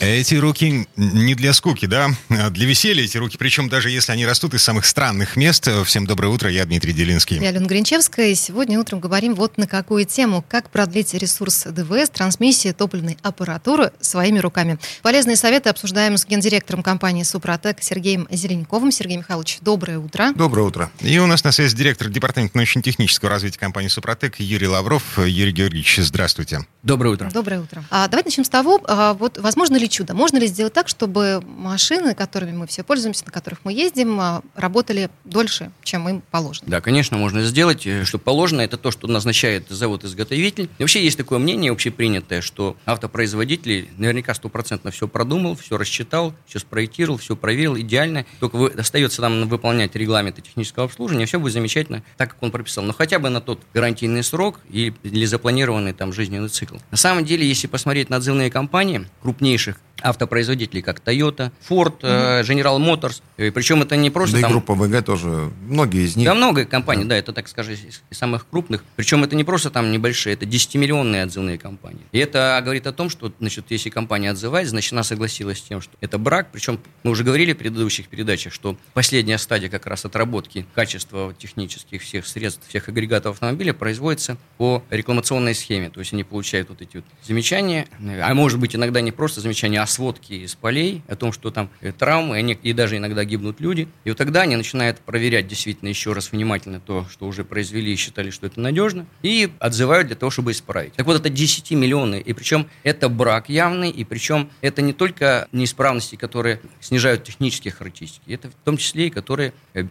Эти руки не для скуки, да, а для веселья эти руки, причем даже если они растут из самых странных мест. Всем доброе утро, я Дмитрий Делинский. Я Алена Гринчевская, и сегодня утром говорим вот на какую тему. Как продлить ресурс ДВС, трансмиссии, топливной аппаратуры своими руками. Полезные советы обсуждаем с гендиректором компании «Супротек» Сергеем Зеленяковым. Сергей Михайлович, доброе утро. Доброе утро. И у нас на связи директор департамента научно-технического развития компании «Супротек» Юрий Лавров. Юрий Георгиевич, здравствуйте. Доброе утро. Доброе утро. А, давайте начнем с того, а, вот возможно ли чудо? Можно ли сделать так, чтобы машины, которыми мы все пользуемся, на которых мы ездим, а, работали дольше, чем им положено? Да, конечно, можно сделать. Э, что положено, это то, что назначает завод-изготовитель. И вообще есть такое мнение общепринятое, что автопроизводитель наверняка стопроцентно все продумал, все рассчитал, все спроектировал, все проверил идеально. Только вы, остается нам выполнять регламенты технического обслуживания, все будет замечательно, так как он прописал. Но хотя бы на тот гарантийный срок или запланированный там жизненный цикл. На самом деле, если посмотреть на отзывные компании крупнейших автопроизводителей, как Toyota, Ford, mm-hmm. General Motors. И причем это не просто... Да там... и группа ВГ тоже, многие из них. Да, много компаний, да. да, это, так скажем, из самых крупных. Причем это не просто там небольшие, это 10-миллионные отзывные компании. И это говорит о том, что, значит, если компания отзывает, значит, она согласилась с тем, что это брак. Причем мы уже говорили в предыдущих передачах, что последняя стадия как раз отработки качества технических всех средств, всех агрегатов автомобиля производится по рекламационной схеме. То есть они получают вот эти вот замечания, а может быть иногда не просто замечания, а сводки из полей о том, что там э, травмы, и даже иногда гибнут люди. И вот тогда они начинают проверять действительно еще раз внимательно то, что уже произвели и считали, что это надежно, и отзывают для того, чтобы исправить. Так вот, это 10 миллионы, и причем это брак явный, и причем это не только неисправности, которые снижают технические характеристики, это в том числе и которые э,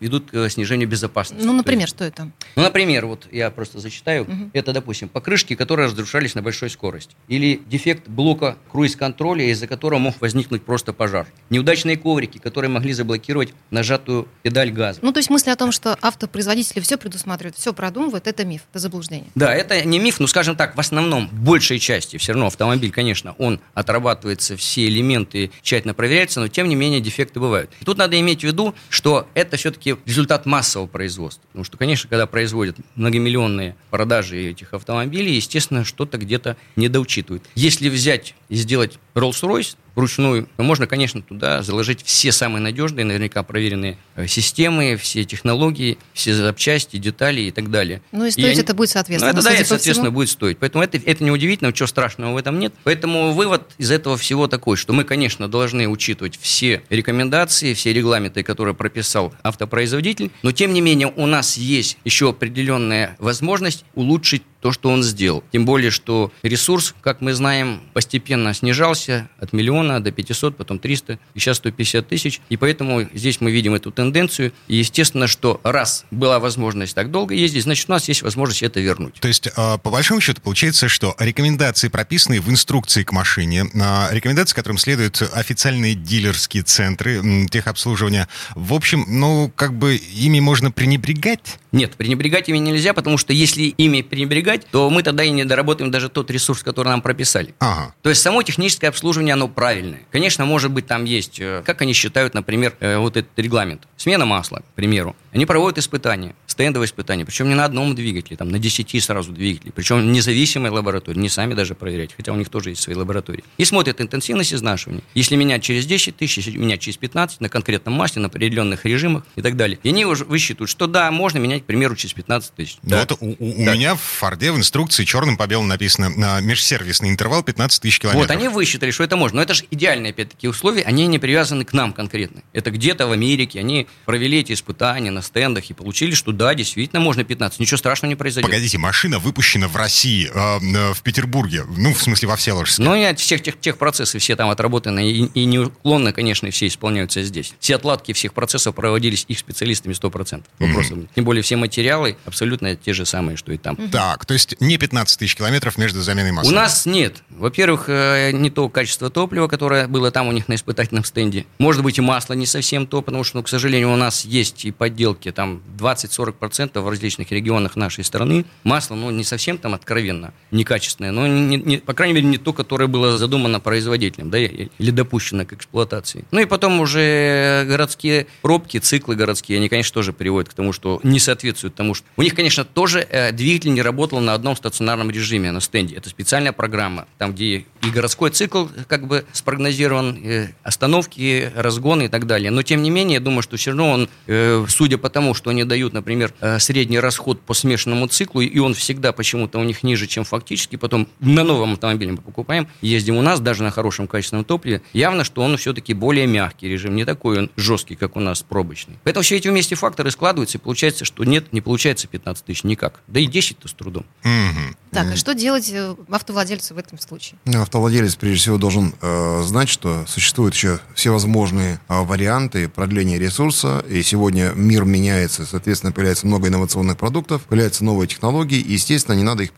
ведут к снижению безопасности. Ну, например, есть, что это? Ну, например, вот я просто зачитаю. Угу. Это, допустим, покрышки, которые разрушались на большой скорости. Или дефект блока круиз-контроля условия, из-за которого мог возникнуть просто пожар. Неудачные коврики, которые могли заблокировать нажатую педаль газа. Ну, то есть мысли о том, что автопроизводители все предусматривают, все продумывают, это миф, это заблуждение. Да, это не миф, но, скажем так, в основном, в большей части, все равно автомобиль, конечно, он отрабатывается, все элементы тщательно проверяются, но, тем не менее, дефекты бывают. И тут надо иметь в виду, что это все-таки результат массового производства. Потому что, конечно, когда производят многомиллионные продажи этих автомобилей, естественно, что-то где-то недоучитывают. Если взять и сделать Rolls Royce вручную, можно, конечно, туда заложить все самые надежные, наверняка проверенные э, системы, все технологии, все запчасти, детали и так далее. Ну и стоить и они... это будет соответственно. Ну, это, да, это, соответственно, будет стоить. Поэтому это, это не удивительно, ничего страшного в этом нет. Поэтому вывод из этого всего такой, что мы, конечно, должны учитывать все рекомендации, все регламенты, которые прописал автопроизводитель, но, тем не менее, у нас есть еще определенная возможность улучшить то, что он сделал. Тем более, что ресурс, как мы знаем, постепенно снижался от миллиона до 500, потом 300, и сейчас 150 тысяч. И поэтому здесь мы видим эту тенденцию. И естественно, что раз была возможность так долго ездить, значит, у нас есть возможность это вернуть. То есть, а, по большому счету, получается, что рекомендации, прописанные в инструкции к машине, а, рекомендации, которым следуют официальные дилерские центры техобслуживания, в общем, ну, как бы ими можно пренебрегать? Нет, пренебрегать ими нельзя, потому что если ими пренебрегать, то мы тогда и не доработаем даже тот ресурс, который нам прописали. Ага. То есть само техническое обслуживание, оно правильное. Конечно, может быть, там есть, э, как они считают, например, э, вот этот регламент. Смена масла, к примеру. Они проводят испытания, стендовые испытания, причем не на одном двигателе, там на 10 сразу двигателей, причем независимой лаборатории, не сами даже проверять, хотя у них тоже есть свои лаборатории. И смотрят интенсивность изнашивания. Если менять через 10 тысяч, если менять через 15, на конкретном масле, на определенных режимах и так далее. И они уже высчитывают, что да, можно менять к примеру, через 15 тысяч. Да. Вот у, у да. меня в Форде в инструкции черным по белому написано на межсервисный интервал 15 тысяч километров. Вот, они высчитали, что это можно. Но это же идеальные, опять-таки, условия, они не привязаны к нам конкретно. Это где-то в Америке, они провели эти испытания на стендах и получили, что да, действительно, можно 15. Ничего страшного не произойдет. Погодите, машина выпущена в России, э, в Петербурге, ну, в смысле, во Всеволожске. Ну, нет, всех тех, тех процессы все там отработаны и, и неуклонно, конечно, все исполняются здесь. Все отладки всех процессов проводились их специалистами 100%. Вопросов mm-hmm. Тем более все материалы абсолютно те же самые, что и там. Mm-hmm. Так, то есть не 15 тысяч километров между заменой масла? У нас нет. Во-первых, не то качество топлива, которое было там у них на испытательном стенде. Может быть, и масло не совсем то, потому что, ну, к сожалению, у нас есть и подделки, там 20-40% в различных регионах нашей страны. Масло, ну, не совсем там откровенно некачественное, но, не, не, по крайней мере, не то, которое было задумано производителем, да, или допущено к эксплуатации. Ну и потом уже городские пробки, циклы городские, они, конечно, тоже приводят к тому, что не соответствуют тому, что... У них, конечно, тоже э, двигатель не работал на одном стационарном режиме на стенде. Это специальная программа, там, где и городской цикл как бы спрогнозирован, э, остановки, разгоны и так далее. Но, тем не менее, я думаю, что все равно он, э, судя по тому, что они дают, например, э, средний расход по смешанному циклу, и он всегда почему-то у них ниже, чем фактически, потом на новом автомобиле мы покупаем, ездим у нас, даже на хорошем качественном топливе, явно, что он все-таки более мягкий режим, не такой он жесткий, как у нас пробочный. Поэтому все эти вместе факторы складываются, и получается, что нет, не получается 15 тысяч никак. Да и 10-то с трудом. Mm-hmm. Так, а что делать автовладельцу в этом случае? Ну, автовладелец, прежде всего, должен э, знать, что существуют еще всевозможные э, варианты продления ресурса, и сегодня мир меняется, соответственно, появляется много инновационных продуктов, появляются новые технологии, и, естественно, не надо их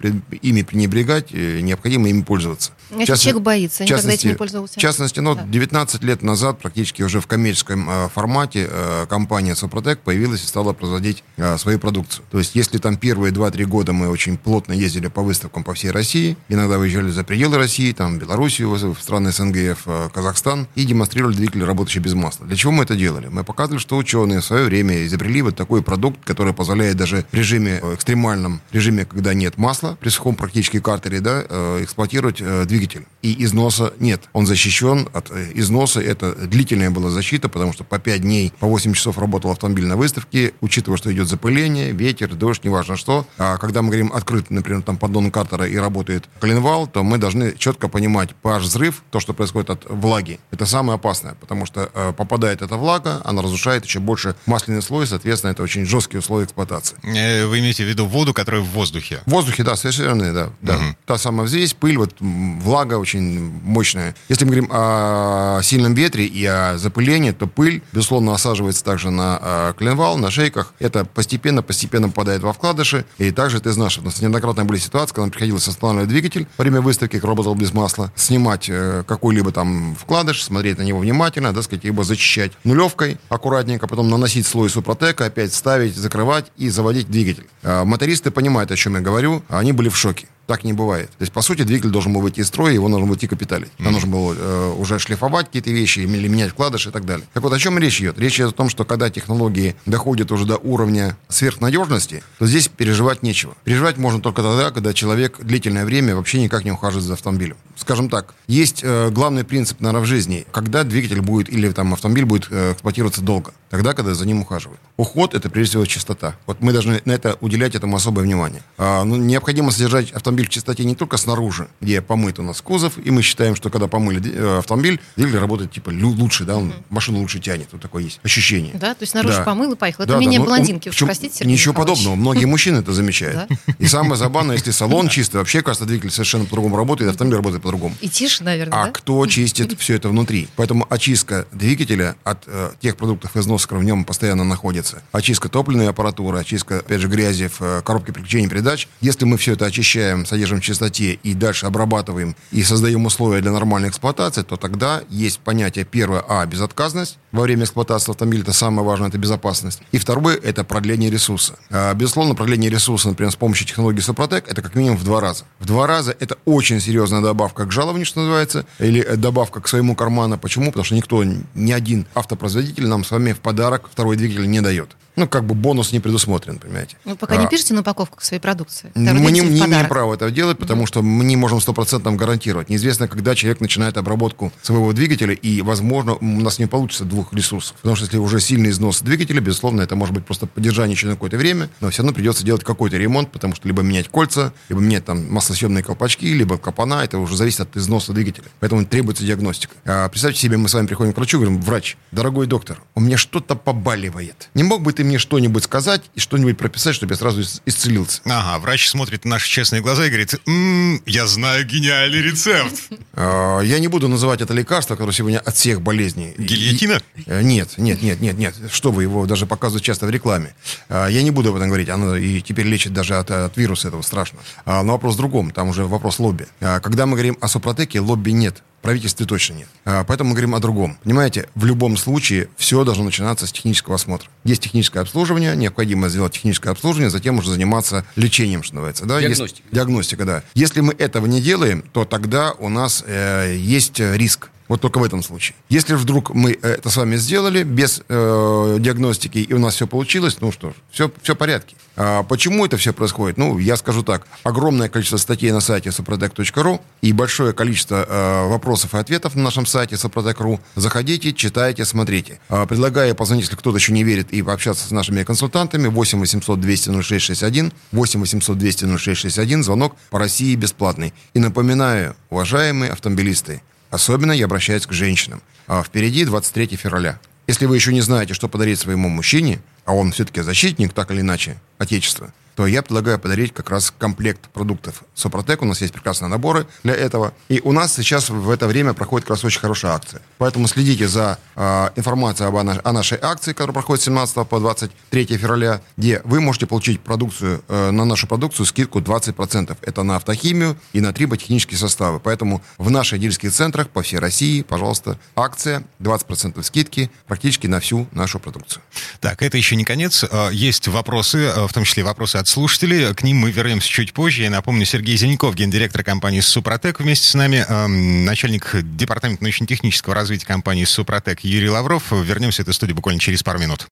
ими пренебрегать, необходимо ими пользоваться. А если человек боится, никогда этим не пользовался? В частности, ну, да. 19 лет назад, практически уже в коммерческом э, формате, э, компания Супротек появилась и стала производить э, свою продукцию. То есть, если там первые 2-3 года мы очень плотно ездили по выставкам по всей России, иногда выезжали за пределы России, там, Белоруссию, в страны СНГ, в э, Казахстан, и демонстрировали двигатели, работающие без масла. Для чего мы это делали? Мы показывали, что ученые в свое время изобрели вот такой продукт, который позволяет даже в режиме, э, экстремальном режиме, когда нет масла, при сухом практически картере, да, э, эксплуатировать двигатель. И износа нет. Он защищен от износа. Это длительная была защита, потому что по 5 дней, по 8 часов работал автомобиль на выставке, учитывая, что идет запыление, ветер, дождь, неважно что. А когда мы говорим открыт, например, там поддон картера и работает коленвал, то мы должны четко понимать, pH взрыв, то, что происходит от влаги, это самое опасное, потому что э, попадает эта влага, она разрушает еще больше масляный слой, соответственно, это очень жесткие условия эксплуатации. Э, вы имеете в виду воду, которая в воздухе? В воздухе, да, совершенно, да. да. Угу. Та самая взвесь, пыль, вот влага очень мощная. Если мы говорим о сильном ветре и о запылении, то пыль, безусловно, осаживается также на э, коленвал, на шейках. Это постепенно-постепенно попадает во вкладыши. И также ты знаешь, у нас неоднократно были ситуации, когда нам приходилось останавливать двигатель во время выставки, работал без масла, снимать э, какой-либо там вкладыш, смотреть на него внимательно, да, сказать, либо зачищать нулевкой аккуратненько, потом наносить слой супротека, опять ставить, закрывать и заводить двигатель. Э, мотористы понимают, о чем я говорю, они были в шоке. Так не бывает. То есть, по сути, двигатель должен был выйти из строя, его нужно было идти капиталить. Mm-hmm. нужно было э, уже шлифовать какие-то вещи, или менять вкладыши и так далее. Так вот, о чем речь идет? Речь идет о том, что когда технологии доходят уже до уровня сверхнадежности, то здесь переживать нечего. Переживать можно только тогда, когда человек длительное время вообще никак не ухаживает за автомобилем. Скажем так, есть э, главный принцип, наверное, в жизни, когда двигатель будет или там автомобиль будет э, эксплуатироваться долго. Тогда, когда за ним ухаживают. Уход – это прежде всего чистота. Вот мы должны на это уделять этому особое внимание. А, ну, необходимо содержать автомобиль в чистоте не только снаружи, где помыт у нас кузов, и мы считаем, что когда помыли э, автомобиль, двигатель работает типа лучше, да, он машину лучше тянет. Вот такое есть ощущение. Да, то есть снаружи да. помыл и поехал. Это да, умение да, блондинки, уж простите, Сергей Ничего Михайлович. подобного. Многие мужчины это замечают. И самое забавное, если салон чистый, вообще, кажется, двигатель совершенно по-другому работает, автомобиль работает по-другому. И тише, наверное, А кто чистит все это внутри? Поэтому очистка двигателя от э, тех продуктов износа, которые в нем постоянно находятся, очистка топливной аппаратуры, очистка, опять же, грязи в э, коробке переключения передач, если мы все это очищаем, содержим в чистоте и дальше обрабатываем и создаем условия для нормальной эксплуатации, то тогда есть понятие первое, а, безотказность. Во время эксплуатации автомобиля это самое важное, это безопасность. И второе, это продление ресурса. А, безусловно, продление ресурса, например, с помощью технологии Супротек, это как минимум в два раза. В два раза это очень серьезная добавка к жалованию, что называется, или добавка к своему карману. Почему? Потому что никто, ни один автопроизводитель нам с вами в подарок второй двигатель не дает ну, как бы бонус не предусмотрен, понимаете. Ну, пока а, не пишете на упаковку своей продукции. Мы не, не имеем права этого делать, потому mm-hmm. что мы не можем стопроцентно гарантировать. Неизвестно, когда человек начинает обработку своего двигателя, и, возможно, у нас не получится двух ресурсов. Потому что если уже сильный износ двигателя, безусловно, это может быть просто поддержание еще на какое-то время, но все равно придется делать какой-то ремонт, потому что либо менять кольца, либо менять там маслосъемные колпачки, либо капана, это уже зависит от износа двигателя. Поэтому требуется диагностика. А представьте себе, мы с вами приходим к врачу, говорим, врач, дорогой доктор, у меня что-то побаливает. Не мог бы ты мне что-нибудь сказать и что-нибудь прописать, чтобы я сразу исцелился. Ага, врач смотрит на наши честные глаза и говорит, м-м, я знаю гениальный рецепт. А, я не буду называть это лекарство, которое сегодня от всех болезней. Гильотина? Э, нет, нет, нет, нет, нет. Что вы, его даже показывают часто в рекламе. А, я не буду об этом говорить. Оно и теперь лечит даже от, от вируса этого страшно. А, но вопрос в другом. Там уже вопрос лобби. Когда мы говорим о супротеке, лобби нет правительстве точно нет. А, поэтому мы говорим о другом. Понимаете, в любом случае все должно начинаться с технического осмотра. Есть техническое обслуживание, необходимо сделать техническое обслуживание, затем уже заниматься лечением, что называется. Да? Диагностика. Есть, диагностика, да. Если мы этого не делаем, то тогда у нас э, есть риск вот только в этом случае. Если вдруг мы это с вами сделали без э, диагностики, и у нас все получилось, ну что ж, все, все в порядке. А почему это все происходит? Ну, я скажу так. Огромное количество статей на сайте soprotec.ru и большое количество э, вопросов и ответов на нашем сайте soprotec.ru. Заходите, читайте, смотрите. А, предлагаю позвонить, если кто-то еще не верит, и пообщаться с нашими консультантами. 8 800 200 0661. 8 800 200 0661. Звонок по России бесплатный. И напоминаю, уважаемые автомобилисты, Особенно я обращаюсь к женщинам. А впереди 23 февраля. Если вы еще не знаете, что подарить своему мужчине, а он все-таки защитник, так или иначе, Отечества, то я предлагаю подарить как раз комплект продуктов Сопротек. У нас есть прекрасные наборы для этого. И у нас сейчас в это время проходит как раз очень хорошая акция. Поэтому следите за э, информацией об, о нашей акции, которая проходит с 17 по 23 февраля, где вы можете получить продукцию, э, на нашу продукцию скидку 20%. Это на автохимию и на триботехнические составы. Поэтому в наших дилерских центрах по всей России, пожалуйста, акция 20% скидки практически на всю нашу продукцию. Так, это еще не конец. Э, есть вопросы, э, в том числе вопросы от от слушателей. К ним мы вернемся чуть позже. Я напомню, Сергей Зеленков, гендиректор компании «Супротек» вместе с нами, э, начальник департамента научно-технического развития компании «Супротек» Юрий Лавров. Вернемся в эту студию буквально через пару минут.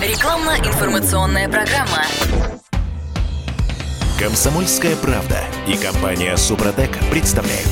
Рекламно-информационная программа. Комсомольская правда и компания «Супротек» представляют.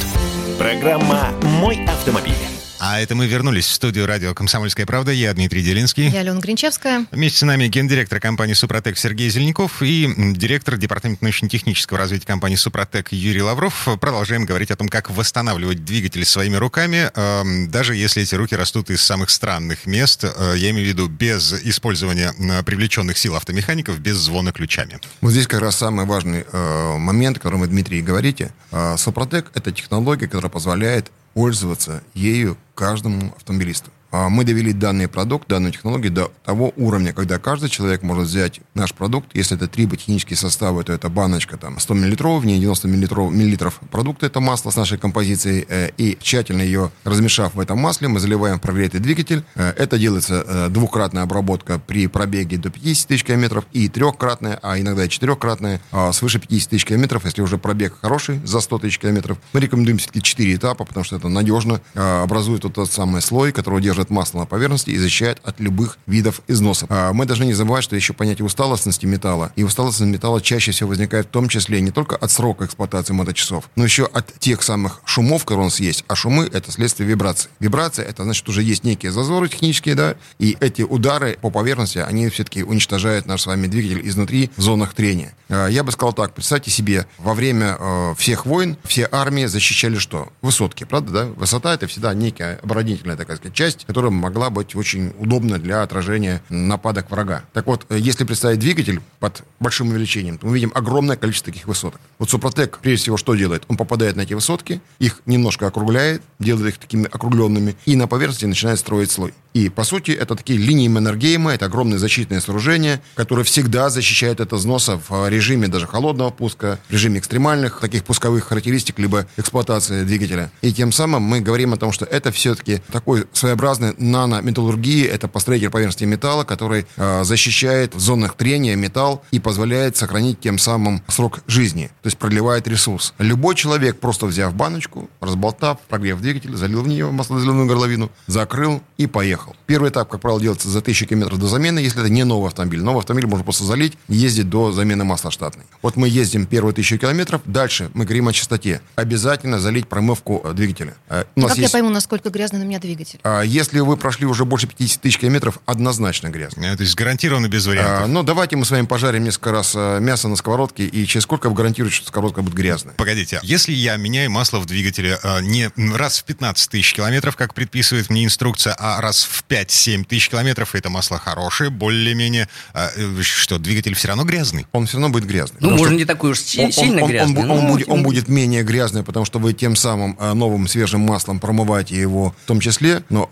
Программа «Мой автомобиль». А это мы вернулись в студию радио «Комсомольская правда». Я Дмитрий Делинский. Я Алена Гринчевская. Вместе с нами гендиректор компании «Супротек» Сергей Зеленяков и директор департамента научно-технического развития компании «Супротек» Юрий Лавров. Продолжаем говорить о том, как восстанавливать двигатель своими руками, эм, даже если эти руки растут из самых странных мест. Э, я имею в виду без использования э, привлеченных сил автомехаников, без звона ключами. Вот здесь как раз самый важный э, момент, о котором вы, Дмитрий, говорите. «Супротек» — это технология, которая позволяет пользоваться ею каждому автомобилисту. А мы довели данный продукт, данную технологию до того уровня, когда каждый человек может взять наш продукт, если это три ботехнические составы, то это баночка там 100 мл, в ней 90 мл, миллилитров продукта, это масло с нашей композицией, э, и тщательно ее размешав в этом масле, мы заливаем в прогретый двигатель. Э, это делается э, двукратная обработка при пробеге до 50 тысяч километров и трехкратная, а иногда и четырехкратная, а свыше 50 тысяч километров, если уже пробег хороший, за 100 тысяч километров. Мы рекомендуем все-таки 4 этапа, потому что это надежно образует вот тот самый слой, который держит держит масло на поверхности и защищает от любых видов износов. А мы должны не забывать, что еще понятие усталостности металла. И усталостность металла чаще всего возникает в том числе не только от срока эксплуатации моточасов, но еще от тех самых шумов, которые у нас есть. А шумы — это следствие вибрации. Вибрация — это значит, уже есть некие зазоры технические, да, и эти удары по поверхности, они все-таки уничтожают наш с вами двигатель изнутри в зонах трения. А, я бы сказал так, представьте себе, во время э, всех войн все армии защищали что? Высотки, правда, да? Высота — это всегда некая оборонительная такая сказать, часть, которая могла быть очень удобна для отражения нападок врага. Так вот, э, если представить двигатель под большим увеличением, то мы видим огромное количество таких высоток. Вот Супротек, прежде всего, что делает? Он попадает на эти высотки, их немножко округляет, делает их такими округленными, и на поверхности начинает строить слой. И, по сути, это такие линии Маннергейма, это огромные защитные сооружения, которые всегда защищают от износа в режиме даже холодного пуска, в режиме экстремальных таких пусковых характеристик, либо эксплуатации двигателя. И тем самым мы говорим о том, что это все-таки такой своеобразный нанометаллургии. Это построитель поверхности металла, который э, защищает в зонах трения металл и позволяет сохранить тем самым срок жизни, то есть продлевает ресурс. Любой человек, просто взяв баночку, разболтав, прогрев двигатель, залил в нее маслозаливную горловину, закрыл и поехал. trabajo. Первый этап, как правило, делается за 1000 км до замены, если это не новый автомобиль. Новый автомобиль можно просто залить, ездить до замены масла штатной. Вот мы ездим первые 1000 километров, дальше мы говорим о чистоте. Обязательно залить промывку э, двигателя. Э, у нас как есть... я пойму, насколько грязный на меня двигатель? А, если вы прошли уже больше 50 тысяч километров, однозначно грязно. А, то есть гарантированно без вариантов. А, ну, давайте мы с вами пожарим несколько раз а, мясо на сковородке, и через сколько вы гарантируете, что сковородка будет грязная? Погодите, если я меняю масло в двигателе а, не раз в 15 тысяч километров, как предписывает мне инструкция, а раз в 5-7 тысяч километров, это масло хорошее, более-менее. А, э, что, двигатель все равно грязный? Он все равно будет грязный. Ну, что не такой уж си- он- сильно он, он- грязный. Он, он но будет, он будет менее грязный, потому что вы тем самым э, новым свежим маслом промываете его в том числе. Но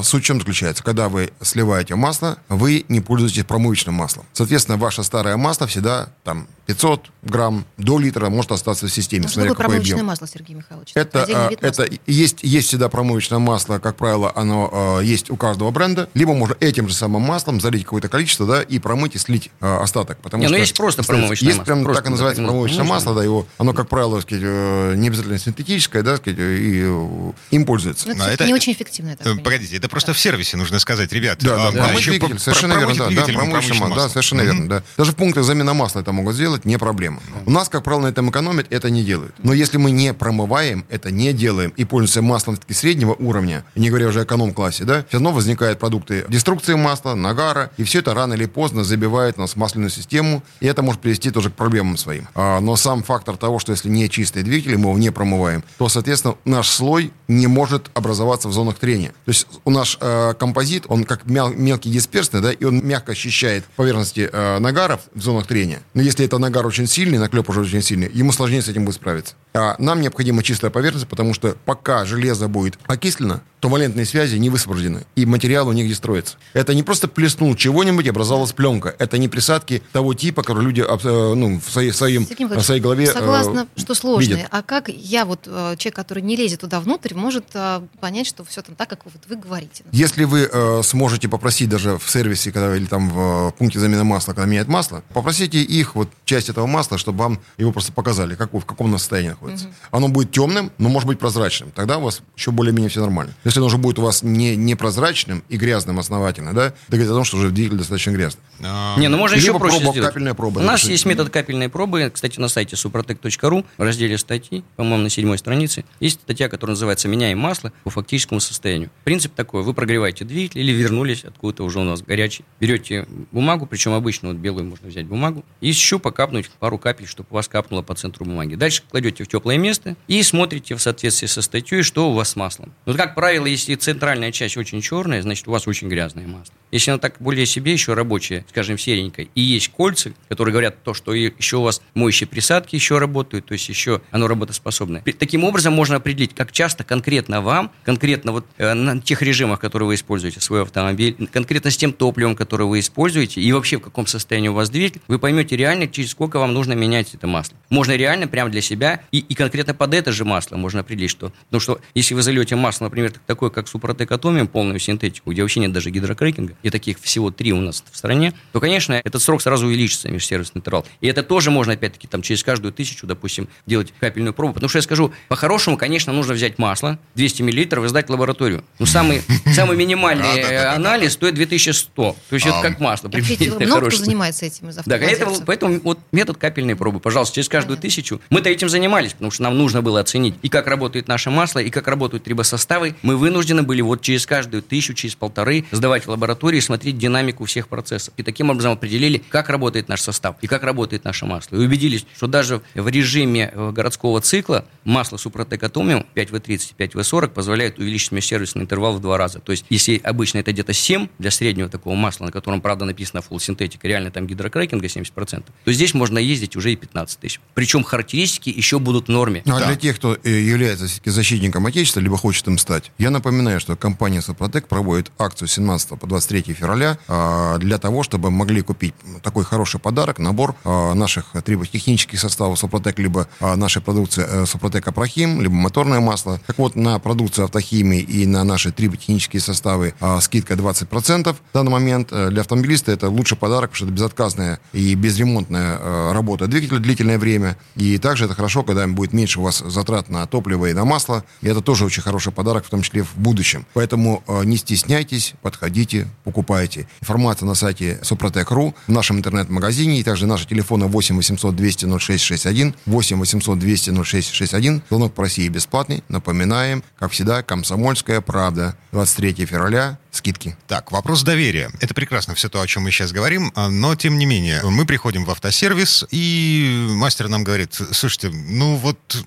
э, суть в чем заключается? Когда вы сливаете масло, вы не пользуетесь промывочным маслом. Соответственно, ваше старое масло всегда там 500 грамм до литра может остаться в системе. Ну, что смотря такое какой промывочное объем. масло, Сергей Михайлович? Это, а, это масла. есть, есть всегда промывочное масло, как правило, оно а, есть у каждого бренда. Либо можно этим же самым маслом залить какое-то количество, да, и промыть и слить а, остаток. Потому Не, ну что есть просто промывочное Есть масло, прям просто так и называется так, промывочное можно. масло, да, его, оно, как правило, сказать, э, не обязательно синтетическое, да, сказать, и э, им пользуются. Ну, это А это- не очень эффективно, так Э, понимаю. Погодите, это просто в сервисе нужно сказать, ребят. Да, да, а, промыть еще двигатель, совершенно верно, да, да, промывочное масло, да, совершенно верно, да. Даже в пунктах замена масла это могут сделать, не проблема. У нас, как правило, на этом экономят, это не делают. Но если мы не промываем, это не делаем и пользуемся маслом таки среднего уровня, не говоря уже о эконом-классе, да, все равно возникают продукты деструкции масла, нагара, и все это рано или поздно забивает нас в масляную систему, и это может привести тоже к проблемам своим. А, но сам фактор того, что если не чистый двигатель, мы его не промываем, то, соответственно, наш слой не может образоваться в зонах трения. То есть у наш э, композит, он как мял- мелкий дисперсный, да, и он мягко ощущает поверхности э, нагаров в зонах трения. Но если это нагар очень сильный, наклеп уже очень сильный, ему сложнее с этим будет справиться. А нам необходима чистая поверхность, потому что пока железо будет окислено, то валентные связи не высвобождены, и материал у них не строится. Это не просто плеснул чего-нибудь, и образовалась пленка. Это не присадки того типа, который люди э, ну, в своей, своим, в своей голове э, Согласна, что сложное. видят. А как я, вот э, человек, который не лезет туда внутрь, может э, понять, что все там так, как вот вы говорите? Если вы э, сможете попросить даже в сервисе, когда или там в э, пункте замены масла, когда меняют масло, попросите их вот часть этого масла, чтобы вам его просто показали, как, в каком оно состоянии находится. Оно будет темным, но может быть прозрачным. Тогда у вас еще более-менее все нормально. Если оно уже будет у вас не непрозрачным и грязным основательно, да, это говорит о том, что уже двигатель достаточно грязный. А, Не, ну можно Либо еще проще проба, сделать. капельная проба, У нас есть метод капельной пробы. Кстати, на сайте suprotec.ru в разделе статьи, по-моему, на седьмой странице, есть статья, которая называется «Меняем масло по фактическому состоянию». Принцип такой. Вы прогреваете двигатель или вернулись откуда-то уже у нас горячий. Берете бумагу, причем обычно вот белую можно взять бумагу, и с щупа капнуть пару капель, чтобы у вас капнуло по центру бумаги. Дальше кладете в теплое место и смотрите в соответствии со статьей, что у вас с маслом. Ну, как правило, если центральная часть очень черная, значит, у вас очень грязное масло. Если она так более себе еще рабочая, скажем, серенькая, и есть кольца, которые говорят то, что еще у вас моющие присадки еще работают, то есть еще оно работоспособное. Таким образом можно определить, как часто конкретно вам, конкретно вот э, на тех режимах, которые вы используете свой автомобиль, конкретно с тем топливом, которое вы используете, и вообще в каком состоянии у вас двигатель, вы поймете реально, через сколько вам нужно менять это масло. Можно реально прямо для себя и, и конкретно под это же масло можно определить, что, ну что, если вы зальете масло, например, так- такое, как Супротек Атомиум, полную синтетику, где вообще нет даже гидрокрекинга, и таких всего три у нас в стране, то, конечно, этот срок сразу увеличится, межсервисный интервал. И это тоже можно, опять-таки, там, через каждую тысячу, допустим, делать капельную пробу. Потому что я скажу, по-хорошему, конечно, нужно взять масло, 200 миллилитров, и сдать в лабораторию. Ну, самый, самый минимальный э, анализ стоит 2100. То есть это как масло. Много кто занимается этим из Да, поэтому, вот метод капельной пробы. Пожалуйста, через каждую тысячу. Мы-то этим занимались, потому что нам нужно было оценить и как работает наше масло, и как работают трибосоставы. Мы вынуждены были вот через каждую тысячу, через полторы сдавать в лаборатории и смотреть динамику всех процессов. И таким образом определили, как работает наш состав и как работает наше масло. И убедились, что даже в режиме э, городского цикла масло Супротек Атомиум 5В30 и 5В40 позволяет увеличить межсервисный интервал в два раза. То есть, если обычно это где-то 7 для среднего такого масла, на котором, правда, написано full синтетика, реально там гидрокрекинга 70%, то здесь можно ездить уже и 15 тысяч. Причем характеристики еще будут в норме. Ну, а для тех, кто э, является защитником Отечества, либо хочет им стать, я напоминаю, что компания Сопротек проводит акцию 17 по 23 февраля а, для того, чтобы могли купить такой хороший подарок, набор а, наших триботехнических составов Сопротек, либо а, нашей продукции э, Сопротек Апрахим, либо моторное масло. Так вот, на продукцию автохимии и на наши триботехнические составы скидка 20%. В данный момент э, для автомобилиста это лучший подарок, потому что это безотказная и безремонтная работа двигателя длительное время. И также это хорошо, когда будет меньше у вас затрат на топливо и на масло. И это тоже очень хороший подарок, в том числе в будущем. Поэтому э, не стесняйтесь, подходите, покупайте. Информация на сайте Супротек.ру, в нашем интернет-магазине, и также наши телефоны 8 800 200 0661, 8 800 200 0661. Звонок по России бесплатный. Напоминаем, как всегда, «Комсомольская правда». 23 февраля. Скидки. Так, вопрос доверия. Это прекрасно все то, о чем мы сейчас говорим, а, но тем не менее, мы приходим в автосервис, и мастер нам говорит, слушайте, ну вот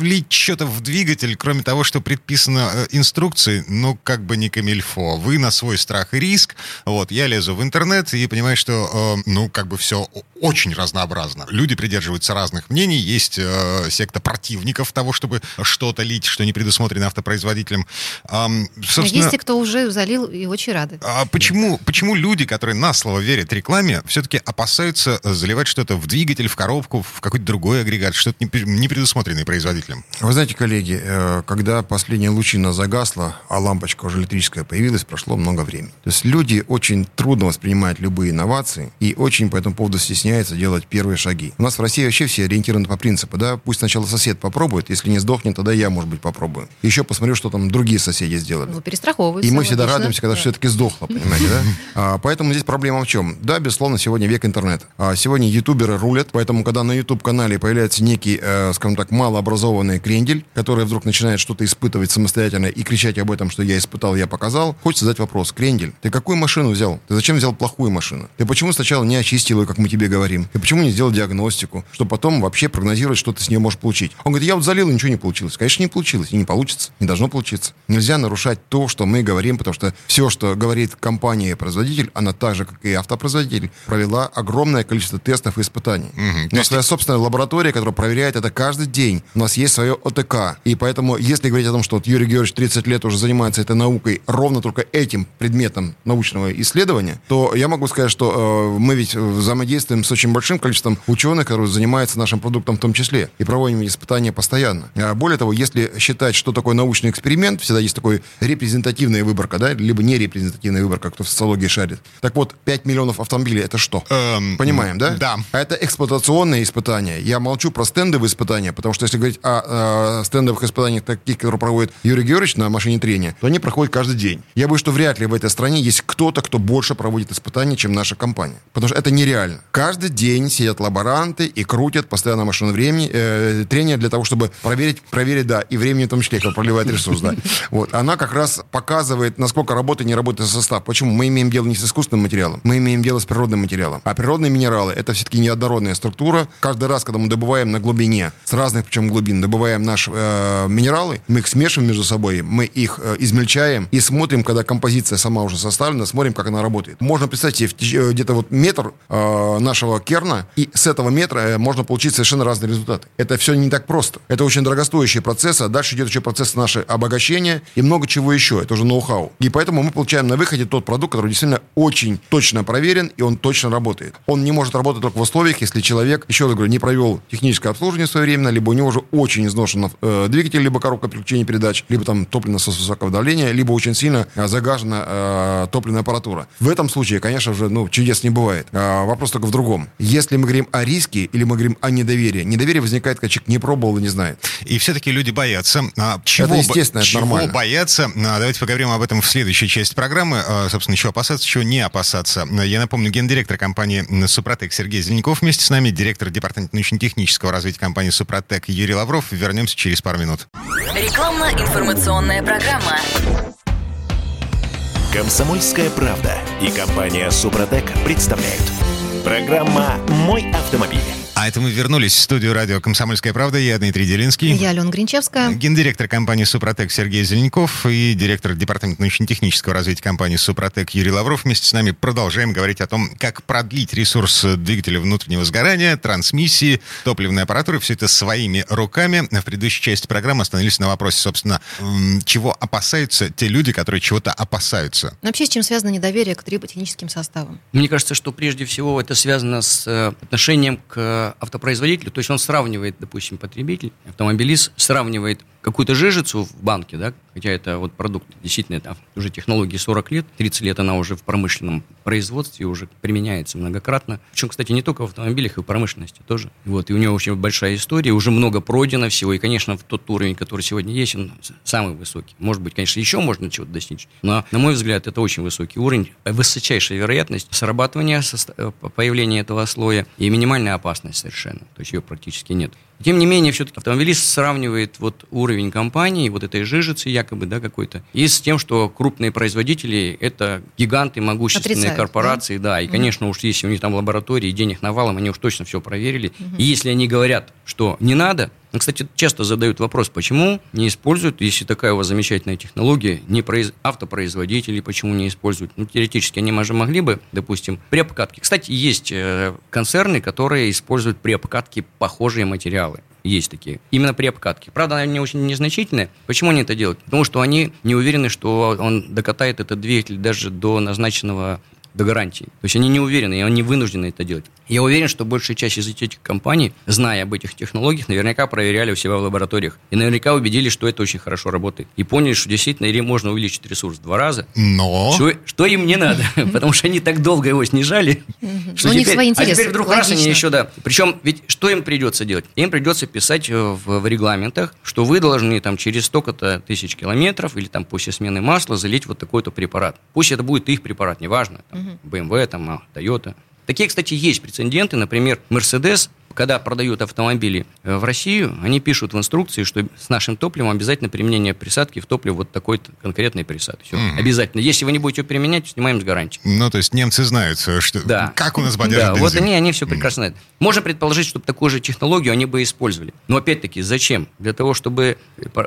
лить что-то в двигатель, кроме того, что предписано э, инструкции, ну, как бы не камильфо. Вы на свой страх и риск. Вот, я лезу в интернет и понимаю, что, э, ну, как бы все очень разнообразно. Люди придерживаются разных мнений. Есть э, секта противников того, чтобы что-то лить, что не предусмотрено автопроизводителем. А, собственно, есть те, кто уже залил и очень рады. А почему, почему люди, которые на слово верят рекламе, все-таки опасаются заливать что-то в двигатель, в коробку, в какой-то другой агрегат, что-то не предусмотренное производителем? Вы знаете, коллеги, э, когда последняя лучина загасла, а лампочка уже электрическая появилась, прошло много времени. То есть люди очень трудно воспринимают любые инновации и очень по этому поводу стесняются делать первые шаги. У нас в России вообще все ориентированы по принципу, да, пусть сначала сосед попробует, если не сдохнет, тогда я, может быть, попробую. Еще посмотрю, что там другие соседи сделали. Ну, перестраховываются. И мы всегда логично. радуемся, когда да. все-таки сдохло, понимаете, да? А, поэтому здесь проблема в чем? Да, безусловно, сегодня век интернета. А сегодня ютуберы рулят, поэтому, когда на YouTube-канале появляется некий, э, скажем так, малообразованный крендель, который вдруг начинает что-то испытывать самостоятельно и кричать об этом, что я испытал, я показал, хочется задать вопрос. Крендель, ты какую машину взял? Ты зачем взял плохую машину? Ты почему сначала не очистил ее, как мы тебе говорим? Ты почему не сделал диагностику, чтобы потом вообще прогнозировать, что ты с нее можешь получить? Он говорит, я вот залил, и ничего не получилось. Конечно, не получилось, и не получится, не должно получиться. Нельзя нарушать то, что мы говорим, потому что все, что говорит компания-производитель, она так же, как и автопроизводитель, провела огромное количество тестов и испытаний. Угу. У нас своя собственная лаборатория, которая проверяет это каждый день. У нас есть свое ОТК. И поэтому, если говорить о том, что вот Юрий Георгиевич 30 лет уже занимается этой наукой, ровно только этим предметом научного исследования, то я могу сказать, что э, мы ведь взаимодействуем с очень большим количеством ученых, которые занимаются нашим продуктом в том числе, и проводим испытания постоянно. А более того, если считать, что такое научный эксперимент, всегда есть такой репрезентативная выборка, да, либо не репрезентативная выборка, кто в социологии шарит. Так вот, 5 миллионов автомобилей это что? Эм, Понимаем, да? Да. А это эксплуатационные испытания. Я молчу про стендовые испытания, потому что если говорить о, о стендовых испытаниях, таких, которые проводит Юрий Георгиевич на машине трения, то они проходят каждый день. Я боюсь, что вряд ли в этой стране есть кто-то, кто больше проводит испытания, чем наша компания. Потому что это нереально. Каждый день сидят лаборанты и крутят постоянно машину времени, э, трения для того, чтобы проверить, проверить, да, и времени в том числе, как проливает ресурс, да. Вот. Она как раз показывает, насколько работает, не работает состав. Почему? Мы имеем дело не с искусственным материалом, мы имеем дело с природным материалом. А природные минералы — это все-таки неоднородная структура. Каждый раз, когда мы добываем на глубине, с разных причем глубин, добываем наши э, минералы, мы их смешиваем между собой, мы их э, измельчаем и смотрим, когда композиция сама уже составлена, смотрим, как она работает. Можно представить себе э, где-то вот метр э, нашего керна, и с этого метра э, можно получить совершенно разные результаты. Это все не так просто. Это очень дорогостоящий процесс, а дальше идет еще процесс наше обогащения и много чего еще. Это уже ноу-хау. И поэтому мы получаем на выходе тот продукт, который действительно очень точно проверен, и он точно работает. Он не может работать только в условиях, если человек, еще раз говорю, не провел техническое обслуживание своевременно, либо у него уже очень изношен э, двигатель, либо коробка переключения передач, либо там топливный насос высокого давления, либо очень сильно э, загажена э, топливная аппаратура. В этом случае, конечно же, ну, чудес не бывает. А, вопрос только в другом. Если мы говорим о риске или мы говорим о недоверии, недоверие возникает, когда человек не пробовал и не знает. И все-таки люди боятся. А, чего, это естественно, это чего нормально. боятся? А, давайте поговорим об этом в следующей части программы. А, собственно, чего опасаться, чего не опасаться. Я напомню, гендиректор компании «Супротек» Сергей Зеленков вместе с нами, директор департамента научно-технического развития компании «Супротек» Юрий Лавров. Вернемся через пару минут. Рекламно-информационная программа. Комсомольская правда и компания «Супротек» представляют. Программа «Мой автомобиль». А это мы вернулись в студию радио «Комсомольская правда». Я Дмитрий Делинский. Я Алена Гринчевская. Гендиректор компании «Супротек» Сергей Зеленков и директор департамента научно-технического развития компании «Супротек» Юрий Лавров. Вместе с нами продолжаем говорить о том, как продлить ресурс двигателя внутреннего сгорания, трансмиссии, топливной аппаратуры. Все это своими руками. В предыдущей части программы остановились на вопросе, собственно, чего опасаются те люди, которые чего-то опасаются. Но вообще, с чем связано недоверие к триботехническим составам? Мне кажется, что прежде всего это связано с э, отношением к автопроизводителю, то есть он сравнивает, допустим, потребитель, автомобилист сравнивает какую-то жижицу в банке, да, хотя это вот продукт действительно это уже технологии 40 лет, 30 лет она уже в промышленном производстве уже применяется многократно. Причем, кстати, не только в автомобилях, и в промышленности тоже. Вот, и у него очень большая история, уже много пройдено всего, и, конечно, в тот уровень, который сегодня есть, он самый высокий. Может быть, конечно, еще можно чего-то достичь, но, на мой взгляд, это очень высокий уровень, высочайшая вероятность срабатывания, э, появления этого слоя и минимальная опасность совершенно, то есть ее практически нет. Тем не менее, все-таки автомобилист сравнивает вот уровень компании, вот этой жижицы якобы, да, какой-то, и с тем, что крупные производители – это гиганты, могущественные Отрицают, корпорации, да, да и, конечно, уж если у них там лаборатории, денег навалом, они уж точно все проверили. Угу. И если они говорят, что не надо, кстати, часто задают вопрос, почему не используют, если такая у вас замечательная технология, не произ... автопроизводители почему не используют? Ну, теоретически они же могли бы, допустим, при обкатке. Кстати, есть э, концерны, которые используют при обкатке похожие материалы. Есть такие. Именно при обкатке. Правда, они очень незначительные. Почему они это делают? Потому что они не уверены, что он докатает этот двигатель даже до назначенного до гарантии. То есть они не уверены, и они вынуждены это делать. Я уверен, что большая часть из этих компаний, зная об этих технологиях, наверняка проверяли у себя в лабораториях. И наверняка убедились, что это очень хорошо работает. И поняли, что действительно можно увеличить ресурс в два раза. Но... Что, что им не надо, потому что они так долго его снижали. Что у них свои интересы. А теперь вдруг раз они еще, да. Причем, ведь что им придется делать? Им придется писать в, в регламентах, что вы должны там через столько-то тысяч километров или там после смены масла залить вот такой-то препарат. Пусть это будет их препарат, неважно. Там, BMW, там, Toyota. Такие, кстати, есть прецеденты. Например, Mercedes, когда продают автомобили э, в Россию, они пишут в инструкции, что с нашим топливом обязательно применение присадки в топливо вот такой конкретной присадки. Все, mm-hmm. обязательно. Если вы не будете его применять, снимаем с гарантии. Ну, то есть немцы знают, э, что да. как у нас бодяжит Да, бензин. вот они, они все прекрасно mm-hmm. знают. Можно предположить, что такую же технологию они бы использовали. Но опять-таки, зачем? Для того, чтобы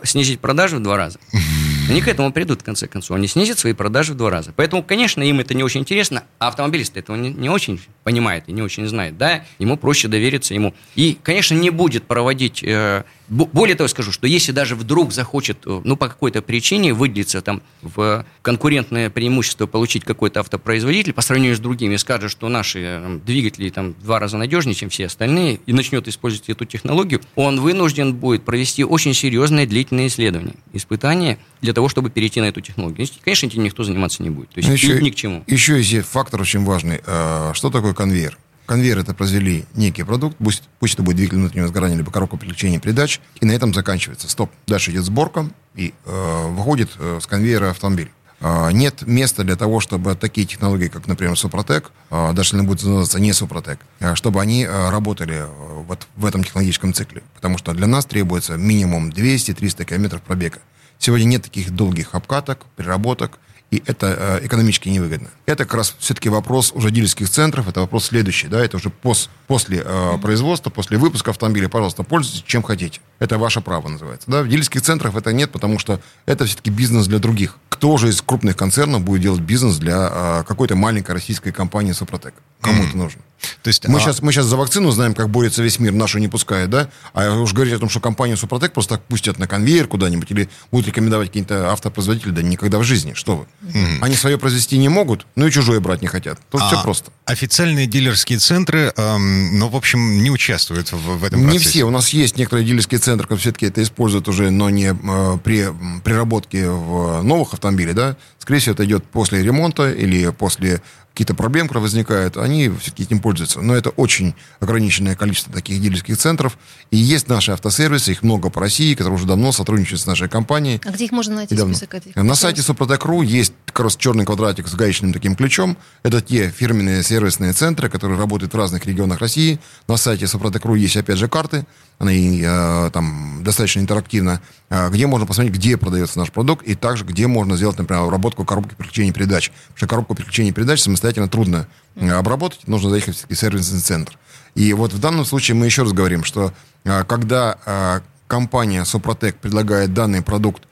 снизить продажи в два раза. Mm-hmm. Они к этому придут, в конце концов. Они снизят свои продажи в два раза. Поэтому, конечно, им это не очень интересно, а автомобилист этого не, не очень понимает и не очень знает. Да, ему проще довериться ему. И, конечно, не будет проводить э, более того, скажу, что если даже вдруг захочет, э, ну, по какой-то причине выделиться там в конкурентное преимущество получить какой-то автопроизводитель по сравнению с другими, скажет, что наши там, двигатели там в два раза надежнее, чем все остальные, и начнет использовать эту технологию, он вынужден будет провести очень серьезные длительные исследования, испытания для того, чтобы перейти на эту технологию. Конечно, этим никто заниматься не будет. То есть еще, ни к чему. Еще есть фактор очень важный. А, что такое конвейер? конвейер это произвели некий продукт, пусть, пусть это будет двигатель внутреннего сгорания, либо коробка переключения передач, и на этом заканчивается. Стоп. Дальше идет сборка, и э, выходит э, с конвейера автомобиль. Э, нет места для того, чтобы такие технологии, как, например, Супротек, даже если будет называться не Супротек, чтобы они работали э, вот в этом технологическом цикле. Потому что для нас требуется минимум 200-300 километров пробега. Сегодня нет таких долгих обкаток, переработок, и это э, экономически невыгодно. Это как раз все-таки вопрос уже дилерских центров, это вопрос следующий, да, это уже пос, после э, производства, после выпуска автомобиля, пожалуйста, пользуйтесь чем хотите. Это ваше право называется. Да? В дилерских центрах это нет, потому что это все-таки бизнес для других. Кто же из крупных концернов будет делать бизнес для э, какой-то маленькой российской компании Супротек? Кому это нужно? То есть, мы, а... сейчас, мы сейчас за вакцину знаем, как борется весь мир, нашу не пускает, да? А уж говорить о том, что компанию Супротек просто так пустят на конвейер куда-нибудь или будут рекомендовать какие-то автопроизводители, да никогда в жизни. Что вы? Mm-hmm. Они свое произвести не могут, ну и чужое брать не хотят. Тут а все просто. Официальные дилерские центры, эм, ну, в общем, не участвуют в, в этом процессе. Не все. У нас есть некоторые дилерские центры, которые все-таки это используют уже, но не э, при приработке в новых автомобилях, да? Скорее всего, это идет после ремонта или после какие-то проблемы, которые возникают, они все-таки этим пользуются. Но это очень ограниченное количество таких дилерских центров. И есть наши автосервисы, их много по России, которые уже давно сотрудничают с нашей компанией. А где их можно найти? Список этих? На сайте Супротек.ру есть раз черный квадратик с гаечным таким ключом. Это те фирменные сервисные центры, которые работают в разных регионах России. На сайте Супротек.ру есть, опять же, карты. Она и, э, там достаточно интерактивна, э, где можно посмотреть, где продается наш продукт, и также, где можно сделать, например, обработку коробки переключения передач. Потому что коробку переключения передач самостоятельно трудно э, обработать, нужно заехать в сервисный центр. И вот в данном случае мы еще раз говорим, что э, когда э, компания Супротек предлагает данный продукт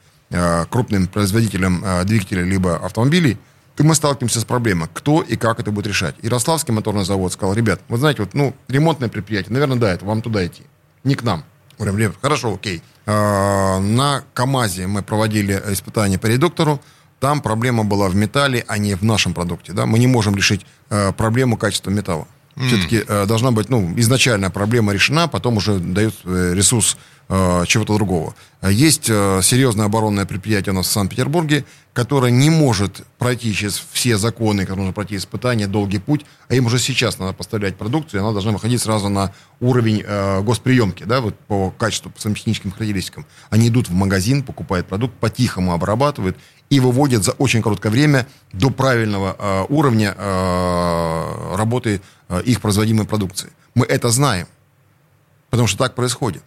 крупным производителям э, двигателей либо автомобилей, то мы сталкиваемся с проблемой, кто и как это будет решать. Ярославский моторный завод сказал, ребят, вы знаете, вот, ну, ремонтное предприятие, наверное, да, это вам туда идти не к нам. Говорим, хорошо, окей. А, на КАМАЗе мы проводили испытания по редуктору. Там проблема была в металле, а не в нашем продукте. Да? Мы не можем решить э, проблему качества металла. Mm. Все-таки э, должна быть, ну, изначальная проблема решена, потом уже дают э, ресурс Э, чего-то другого. Есть э, серьезное оборонное предприятие у нас в Санкт-Петербурге, которое не может пройти через все законы, которые нужно пройти испытания, долгий путь, а им уже сейчас надо поставлять продукцию, и она должна выходить сразу на уровень э, госприемки, да, вот по качеству, по своим техническим характеристикам. Они идут в магазин, покупают продукт, по-тихому обрабатывают и выводят за очень короткое время до правильного э, уровня э, работы э, их производимой продукции. Мы это знаем, потому что так происходит.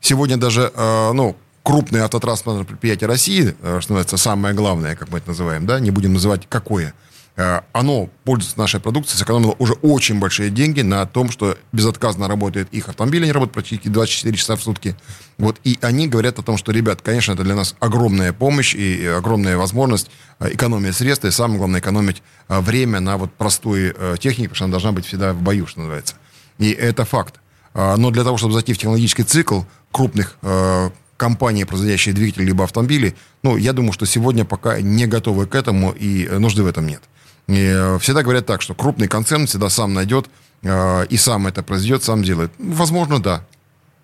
Сегодня даже, э, ну, крупные автотранспортные предприятия России, э, что называется, самое главное, как мы это называем, да, не будем называть какое, э, оно пользуется нашей продукцией, сэкономило уже очень большие деньги на том, что безотказно работает их автомобиль, они работают практически 24 часа в сутки. Вот, и они говорят о том, что, ребят, конечно, это для нас огромная помощь и огромная возможность экономия средств, и самое главное, экономить время на вот простую технику, потому что она должна быть всегда в бою, что называется. И это факт. Но для того, чтобы зайти в технологический цикл крупных компании, производящие двигатели либо автомобили, ну, я думаю, что сегодня пока не готовы к этому, и нужды в этом нет. И э, всегда говорят так, что крупный концерн всегда сам найдет э, и сам это произведет, сам делает. Возможно, да.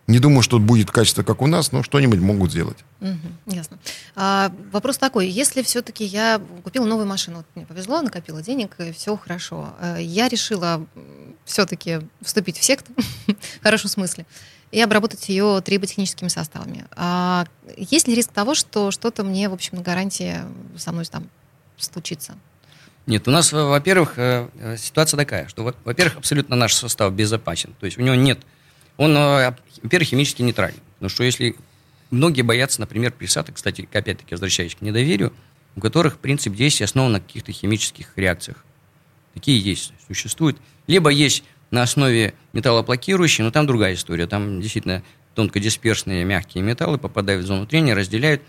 Не думаю, что будет качество, как у нас, но что-нибудь могут сделать. Угу, ясно. А, вопрос такой: если все-таки я купила новую машину, вот мне повезло, накопила денег, и все хорошо, э, я решила все-таки вступить в секту, в хорошем смысле и обработать ее триботехническими составами. А есть ли риск того, что что-то мне, в общем, на гарантии со мной там случится? Нет, у нас, во-первых, э, э, ситуация такая, что, во-первых, абсолютно наш состав безопасен. То есть у него нет... Он, э, во-первых, химически нейтрален. Потому что если... Многие боятся, например, присадок, кстати, опять-таки, возвращаясь к недоверию, у которых принцип действия основан на каких-то химических реакциях. Такие есть, существуют. Либо есть на основе металлоблокирующей, но там другая история. Там действительно тонкодисперсные мягкие металлы попадают в зону трения, разделяют.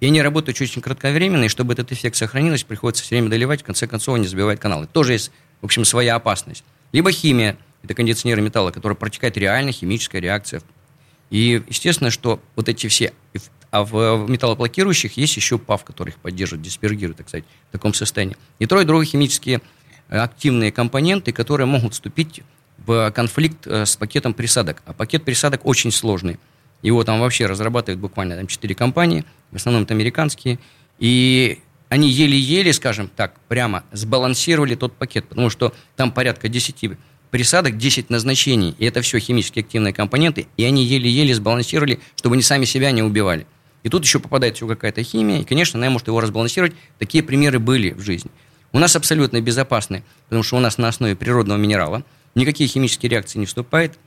И они работают очень кратковременно, и чтобы этот эффект сохранился, приходится все время доливать, в конце концов они забивают каналы. Тоже есть, в общем, своя опасность. Либо химия, это кондиционеры металла, который протекает реально химическая реакция. И естественно, что вот эти все... А в металлоблокирующих есть еще ПАВ, который их поддерживает, диспергирует, так сказать, в таком состоянии. И трое другие химические активные компоненты, которые могут вступить в конфликт э, с пакетом присадок. А пакет присадок очень сложный. Его там вообще разрабатывают буквально там 4 компании, в основном это американские. И они еле-еле, скажем так, прямо сбалансировали тот пакет, потому что там порядка 10 присадок, 10 назначений, и это все химически активные компоненты, и они еле-еле сбалансировали, чтобы они сами себя не убивали. И тут еще попадает еще какая-то химия, и, конечно, она может его разбалансировать. Такие примеры были в жизни. У нас абсолютно безопасны, потому что у нас на основе природного минерала никакие химические реакции не вступает.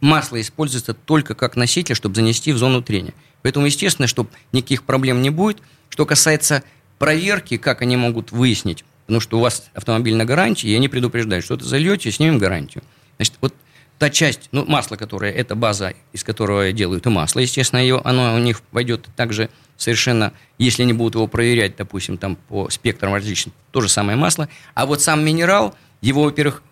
Масло используется только как носитель, чтобы занести в зону трения. Поэтому, естественно, что никаких проблем не будет. Что касается проверки, как они могут выяснить, потому что у вас автомобиль на гарантии, и они предупреждают, что это зальете, снимем гарантию. Значит, вот та часть, ну, масло, которое, это база, из которого делают масло, естественно, ее, оно у них войдет также совершенно, если они будут его проверять, допустим, там по спектрам различным, то же самое масло. А вот сам минерал, его, во-первых,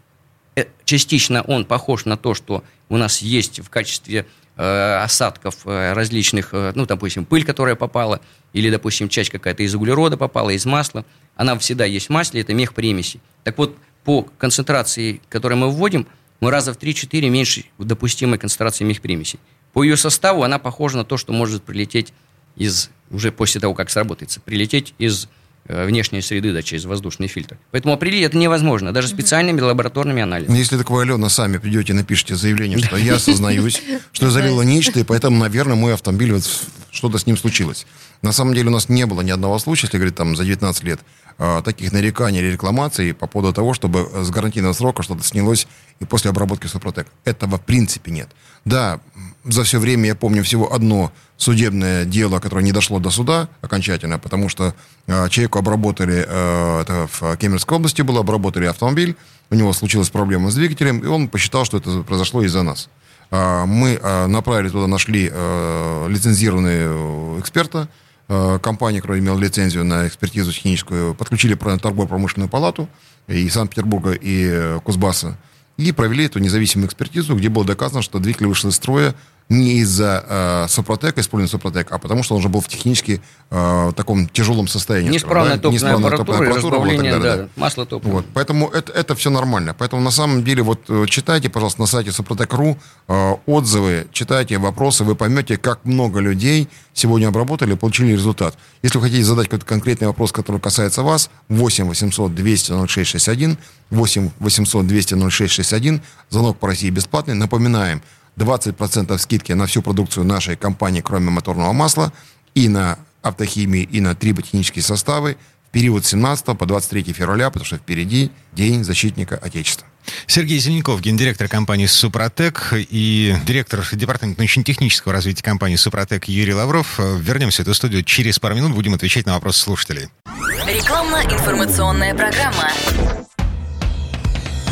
э, частично он похож на то, что у нас есть в качестве э, осадков э, различных, э, ну, допустим, пыль, которая попала, или, допустим, часть какая-то из углерода попала, из масла. Она всегда есть в масле, это мех примеси. Так вот, по концентрации, которую мы вводим, мы раза в 3-4 меньше допустимой концентрации мехпримесей. По ее составу она похожа на то, что может прилететь из, уже после того, как сработается, прилететь из э, внешней среды, да, через воздушный фильтр. Поэтому определить это невозможно, даже специальными лабораторными анализами. Если так вы, Алена, сами придете, напишите заявление, что я осознаюсь, что я залила нечто, и поэтому, наверное, мой автомобиль, вот что-то с ним случилось. На самом деле у нас не было ни одного случая, если говорить там за 19 лет, а, таких нареканий или рекламаций по поводу того, чтобы с гарантийного срока что-то снялось и после обработки Супротек. Этого в принципе нет. Да, за все время я помню всего одно судебное дело, которое не дошло до суда окончательно, потому что э, человеку обработали, э, это в Кемеровской области было, обработали автомобиль, у него случилась проблема с двигателем, и он посчитал, что это произошло из-за нас. Э, мы э, направили туда, нашли э, лицензированного эксперта, Э, компания, которая имела лицензию на экспертизу техническую, подключили торгово-промышленную палату и Санкт-Петербурга, и э, Кузбасса, и провели эту независимую экспертизу, где было доказано, что двигатель вышел из строя не из-за э, Супротека, использования Супротек, а потому что он уже был в технически э, таком тяжелом состоянии. Неисправная да? топливная аппаратура, аппаратура вот, далее, да, да. масло топлива. Вот, поэтому это, это все нормально. Поэтому на самом деле вот э, читайте, пожалуйста, на сайте Супротек.ру э, отзывы, читайте вопросы, вы поймете, как много людей сегодня обработали, получили результат. Если вы хотите задать какой-то конкретный вопрос, который касается вас, 8 800 200 0661, 8 800 200 0661, звонок по России бесплатный. Напоминаем, 20% скидки на всю продукцию нашей компании, кроме моторного масла, и на автохимии, и на триботехнические составы в период с 17 по 23 февраля, потому что впереди День защитника Отечества. Сергей Зеленков, гендиректор компании «Супротек» и директор департамента научно-технического развития компании «Супротек» Юрий Лавров. Вернемся в эту студию через пару минут, будем отвечать на вопросы слушателей. Рекламно-информационная программа.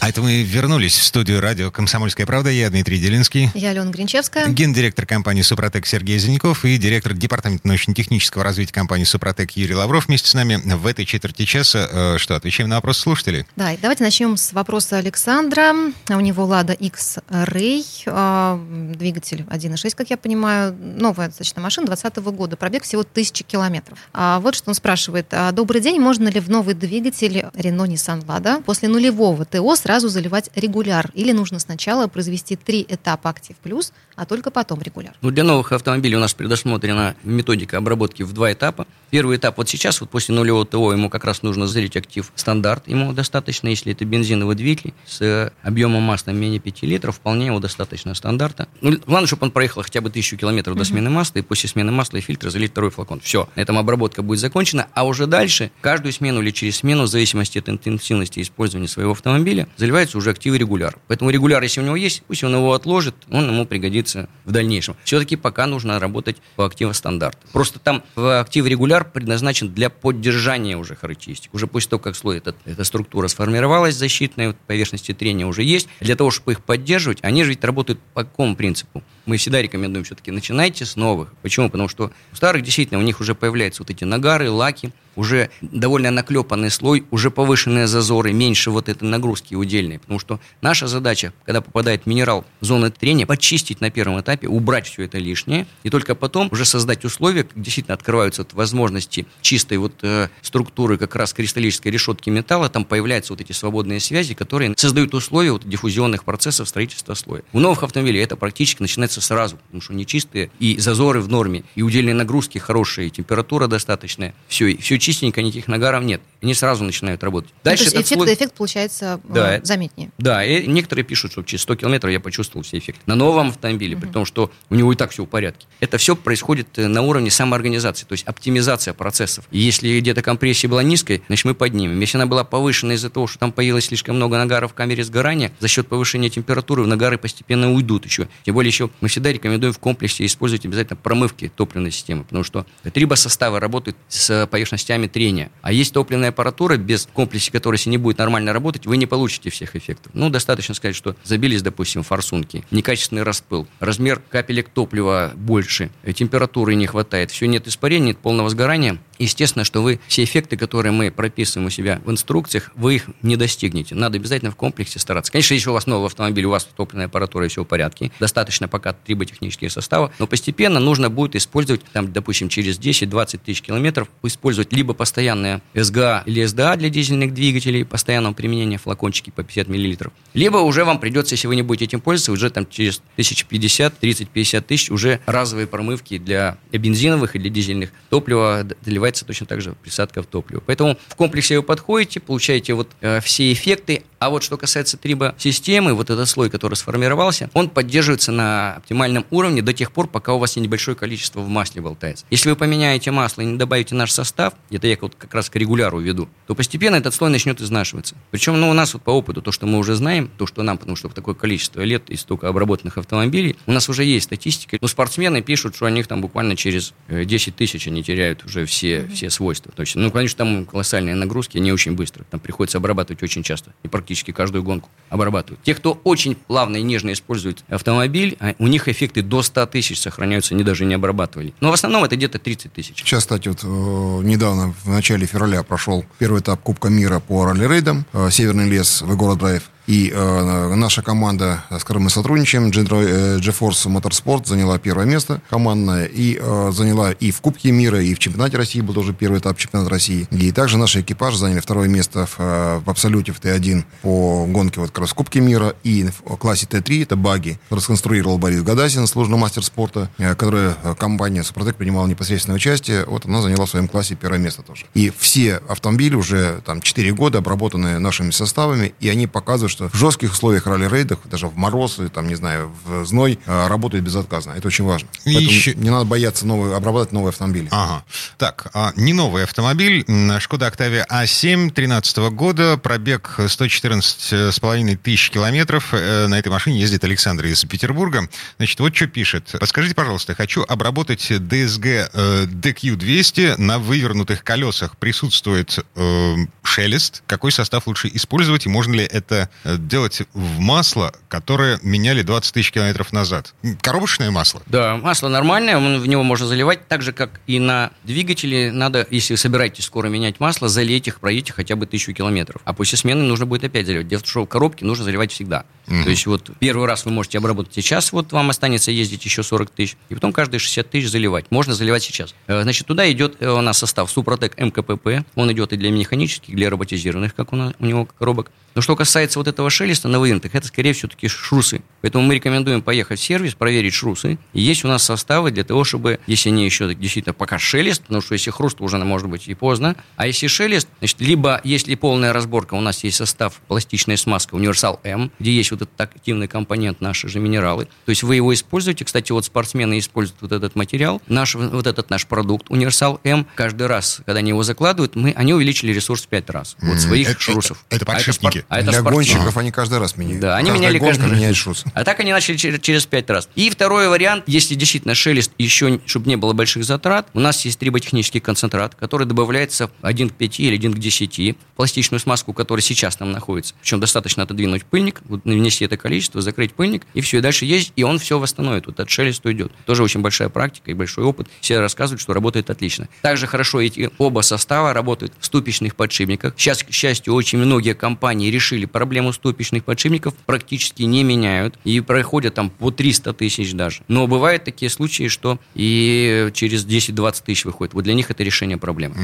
А это мы вернулись в студию радио «Комсомольская правда». Я Дмитрий Делинский. Я Алена Гринчевская. Гендиректор компании «Супротек» Сергей Зиньков и директор департамента научно-технического развития компании «Супротек» Юрий Лавров вместе с нами в этой четверти часа. Э, что, отвечаем на вопрос слушателей? Да, и давайте начнем с вопроса Александра. У него «Лада X-Ray», э, двигатель 1.6, как я понимаю, новая достаточно машина 2020 года, пробег всего 1000 километров. А вот что он спрашивает. «А, Добрый день, можно ли в новый двигатель Renault Nissan Lada после нулевого ТО сразу заливать регуляр? Или нужно сначала произвести три этапа «Актив Плюс», а только потом регуляр? Ну, для новых автомобилей у нас предусмотрена методика обработки в два этапа. Первый этап вот сейчас, вот после нулевого ТО, ему как раз нужно залить актив стандарт. Ему достаточно, если это бензиновый двигатель с объемом масла менее 5 литров, вполне его достаточно стандарта. Ну, главное, чтобы он проехал хотя бы тысячу километров до смены масла, и после смены масла и фильтра залить второй флакон. Все, на этом обработка будет закончена, а уже дальше, каждую смену или через смену, в зависимости от интенсивности использования своего автомобиля, заливается уже актив и регуляр. Поэтому регуляр, если у него есть, пусть он его отложит, он ему пригодится в дальнейшем. Все-таки пока нужно работать по активу стандарт. Просто там актив регуляр предназначен для поддержания уже характеристик. Уже после того, как слой этот, эта структура сформировалась защитная, поверхности трения уже есть, для того, чтобы их поддерживать, они же ведь работают по какому принципу? Мы всегда рекомендуем все-таки начинайте с новых. Почему? Потому что у старых действительно у них уже появляются вот эти нагары, лаки, уже довольно наклепанный слой, уже повышенные зазоры, меньше вот этой нагрузки удельной. Потому что наша задача, когда попадает минерал в зону трения, почистить на первом этапе, убрать все это лишнее, и только потом уже создать условия, действительно открываются вот возможности чистой вот э, структуры как раз кристаллической решетки металла, там появляются вот эти свободные связи, которые создают условия вот диффузионных процессов строительства слоя. У новых автомобилей это практически начинается сразу, потому что они чистые, и зазоры в норме, и удельные нагрузки хорошие, и температура достаточная, все, все чистенько, никаких нагаров нет. Они сразу начинают работать. Дальше ну, то есть эффект, слой... эффект получается да, э, заметнее. Да, и некоторые пишут, что через 100 километров я почувствовал все эффекты. На новом автомобиле, угу. при том, что у него и так все в порядке. Это все происходит э, на уровне самоорганизации, то есть оптимизация процессов. И если где-то компрессия была низкой, значит мы поднимем. Если она была повышена из-за того, что там появилось слишком много нагаров в камере сгорания, за счет повышения температуры нагары постепенно уйдут еще. Тем более еще мы всегда рекомендуем в комплексе использовать обязательно промывки топливной системы, потому что трибосоставы работают с поверхностями трения. А есть топливная аппаратура, без комплекса которой, если не будет нормально работать, вы не получите всех эффектов. Ну, достаточно сказать, что забились, допустим, форсунки, некачественный распыл, размер капелек топлива больше, температуры не хватает, все нет испарения, нет полного сгорания, Естественно, что вы все эффекты, которые мы прописываем у себя в инструкциях, вы их не достигнете. Надо обязательно в комплексе стараться. Конечно, если у вас новый автомобиль, у вас топливная аппаратура и все в порядке, достаточно пока триботехнические составы, но постепенно нужно будет использовать, там, допустим, через 10-20 тысяч километров, использовать либо постоянные СГА или СДА для дизельных двигателей, постоянного применения флакончики по 50 мл, либо уже вам придется, если вы не будете этим пользоваться, уже там через 1050, 30-50 тысяч уже разовые промывки для бензиновых или дизельных топлива доливать развивается точно так же присадка в топливо. Поэтому в комплексе вы подходите, получаете вот э, все эффекты, а вот что касается трибосистемы, вот этот слой, который сформировался, он поддерживается на оптимальном уровне до тех пор, пока у вас небольшое количество в масле болтается. Если вы поменяете масло и не добавите наш состав, это я вот как раз к регуляру веду, то постепенно этот слой начнет изнашиваться. Причем, ну, у нас вот по опыту, то, что мы уже знаем, то, что нам, потому что такое количество лет и столько обработанных автомобилей, у нас уже есть статистика. Ну, спортсмены пишут, что у них там буквально через 10 э, тысяч они теряют уже все, mm-hmm. все свойства. То есть, ну, конечно, там колоссальные нагрузки, не очень быстро. Там приходится обрабатывать очень часто. И практически каждую гонку обрабатывают. Те, кто очень плавно и нежно использует автомобиль, а у них эффекты до 100 тысяч сохраняются, они даже не обрабатывали. Но в основном это где-то 30 тысяч. Сейчас, кстати, вот э, недавно, в начале февраля прошел первый этап Кубка мира по ралли-рейдам. Э, Северный лес в город Драйв. И э, наша команда, с которой мы сотрудничаем, GeForce Motorsport, заняла первое место командное. И э, заняла и в Кубке мира, и в чемпионате России был тоже первый этап чемпионата России. И также наши экипажи заняли второе место в, э, в абсолюте в Т1 по гонке вот как раз в Кубке мира. И в классе Т3, это баги, расконструировал Борис Гадасин, служный мастер спорта, э, который э, компания Супротек принимала непосредственное участие. Вот она заняла в своем классе первое место тоже. И все автомобили уже там 4 года обработаны нашими составами, и они показывают, что в жестких условиях ралли-рейдах, даже в мороз, там, не знаю, в зной, э, работает безотказно. Это очень важно. И Поэтому еще- не надо бояться новые, обрабатывать новые автомобили. Ага. Так, а, не новый автомобиль. Шкода Октавия А7 13 года. Пробег 114,5 тысяч километров. Э, На этой машине ездит Александр из Петербурга. Значит, вот что пишет. Подскажите, пожалуйста, хочу обработать DSG э, DQ200 на вывернутых колесах. Присутствует э, шелест. Какой состав лучше использовать? И можно ли это э, делать в масло, которое меняли 20 тысяч километров назад? Коробочное масло? Да, масло нормальное, в него можно заливать, так же, как и на двигатели. Надо, если вы собираетесь скоро менять масло, залейте их, пройдите хотя бы тысячу километров. А после смены нужно будет опять заливать. Дело в том, что в коробке нужно заливать всегда. То есть вот первый раз вы можете обработать сейчас, вот вам останется ездить еще 40 тысяч, и потом каждые 60 тысяч заливать. Можно заливать сейчас. Э, Значит, туда идет э, у нас состав Супротек МКПП. Он идет и для механических, и для роботизированных, как у, нас, у него коробок. Но что касается вот этого шелеста на вывернутых, это скорее все-таки шрусы. Поэтому мы рекомендуем поехать в сервис, проверить шрусы. И есть у нас составы для того, чтобы, если они еще действительно пока шелест, потому что если хруст, уже может быть и поздно. А если шелест, значит, либо если полная разборка, у нас есть состав пластичная смазка Универсал М, где есть вот этот активный компонент, наши же минералы. То есть вы его используете. Кстати, вот спортсмены используют вот этот материал, наш, вот этот наш продукт Универсал М. Каждый раз, когда они его закладывают, мы, они увеличили ресурс в 5 раз. Вот своих это- шрусов. это А подшипники. спор- а это Для спортсмены. гонщиков они каждый раз меняют. Да, они Каждая меняли гонка каждый меняет шрусы. А так они начали через, через 5 раз. И второй вариант, если действительно шелест, еще, чтобы не было больших затрат, у нас есть триботехнический концентрат, который добавляется 1 к 5 или 1 к 10, пластичную смазку, которая сейчас там находится. Причем достаточно отодвинуть пыльник, вот внести это количество, закрыть пыльник, и все, и дальше есть, и он все восстановит. Вот от шелеста уйдет. Тоже очень большая практика и большой опыт. Все рассказывают, что работает отлично. Также хорошо эти оба состава работают в ступичных подшипниках. Сейчас, к счастью, очень многие компании решили проблему ступичных подшипников, практически не меняют и проходят там по 300 тысяч даже. Но бывают такие случаи, что и через 10-20 тысяч выходит. Вот для них это решение проблемы.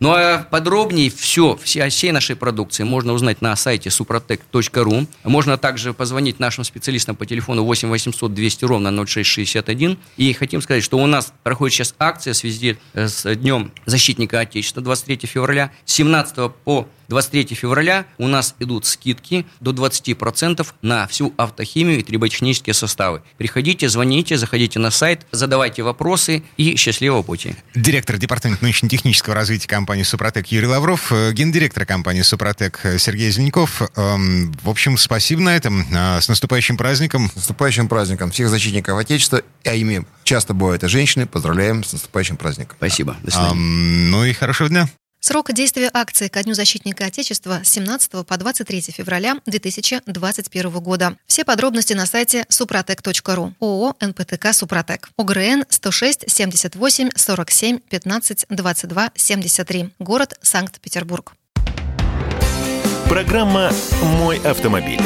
Ну а подробнее все, все о всей нашей продукции можно узнать на сайте suprotec.ru. Можно также позвонить нашим специалистам по телефону 8 800 200 ровно 0661. И хотим сказать, что у нас проходит сейчас акция в связи э, с Днем защитника Отечества 23 февраля. С 17 по 23 февраля у нас идут скидки до 20% на всю автохимию и триботехнические составы. Приходите, звоните, заходите на сайт, задавайте вопросы и счастливого пути. Директор департамента научно-технического развития компании «Супротек» Юрий Лавров, э, гендиректор компании «Супротек» Сергей Зеленяков. Эм, В общем, спасибо на этом. А, С наступающим праздником. С наступающим праздником всех защитников Отечества, а ими часто бывают и женщины, поздравляем с наступающим праздником. Спасибо. До свидания. Ам, Ну и хорошего дня. Срок действия акции ко Дню защитника Отечества с 17 по 23 февраля 2021 года. Все подробности на сайте suprotec.ru. ООО «НПТК Супротек». ОГРН 106 78 47 15 22 73. Город Санкт-Петербург. Программа «Мой автомобиль».